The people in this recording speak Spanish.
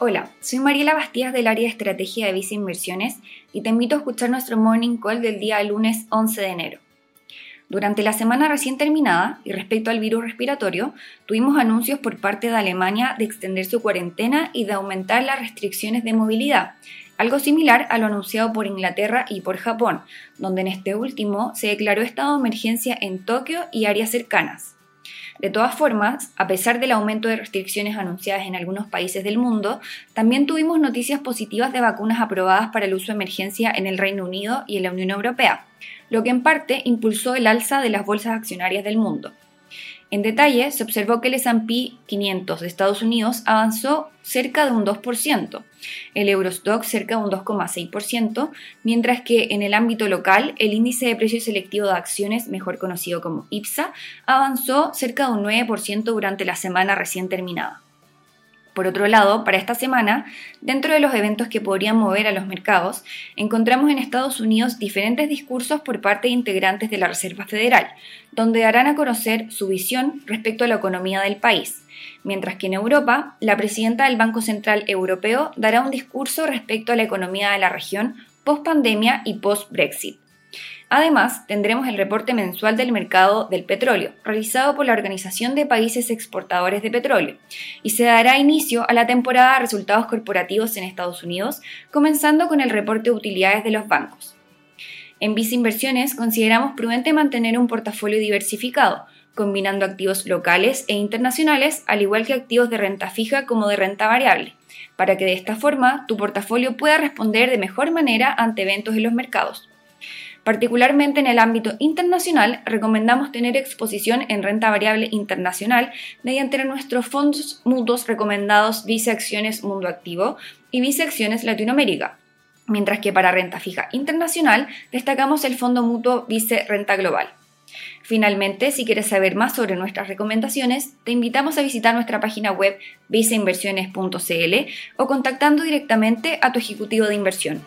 Hola, soy Mariela Bastías del área de estrategia de Visa Inversiones y te invito a escuchar nuestro morning call del día lunes 11 de enero. Durante la semana recién terminada, y respecto al virus respiratorio, tuvimos anuncios por parte de Alemania de extender su cuarentena y de aumentar las restricciones de movilidad, algo similar a lo anunciado por Inglaterra y por Japón, donde en este último se declaró estado de emergencia en Tokio y áreas cercanas. De todas formas, a pesar del aumento de restricciones anunciadas en algunos países del mundo, también tuvimos noticias positivas de vacunas aprobadas para el uso de emergencia en el Reino Unido y en la Unión Europea, lo que en parte impulsó el alza de las bolsas accionarias del mundo. En detalle, se observó que el S&P 500 de Estados Unidos avanzó cerca de un 2%, el Eurostock cerca de un 2,6%, mientras que en el ámbito local el índice de precio selectivo de acciones, mejor conocido como IPSA, avanzó cerca de un 9% durante la semana recién terminada. Por otro lado, para esta semana, dentro de los eventos que podrían mover a los mercados, encontramos en Estados Unidos diferentes discursos por parte de integrantes de la Reserva Federal, donde darán a conocer su visión respecto a la economía del país, mientras que en Europa, la presidenta del Banco Central Europeo dará un discurso respecto a la economía de la región post pandemia y post Brexit. Además, tendremos el reporte mensual del mercado del petróleo, realizado por la Organización de Países Exportadores de Petróleo, y se dará inicio a la temporada de resultados corporativos en Estados Unidos, comenzando con el reporte de utilidades de los bancos. En Visa Inversiones consideramos prudente mantener un portafolio diversificado, combinando activos locales e internacionales, al igual que activos de renta fija como de renta variable, para que de esta forma tu portafolio pueda responder de mejor manera ante eventos en los mercados. Particularmente en el ámbito internacional, recomendamos tener exposición en renta variable internacional mediante nuestros fondos mutuos recomendados Vice Acciones Mundo Activo y Vice Acciones Latinoamérica. Mientras que para renta fija internacional destacamos el fondo mutuo Vice Renta Global. Finalmente, si quieres saber más sobre nuestras recomendaciones, te invitamos a visitar nuestra página web viceinversiones.cl o contactando directamente a tu ejecutivo de inversión.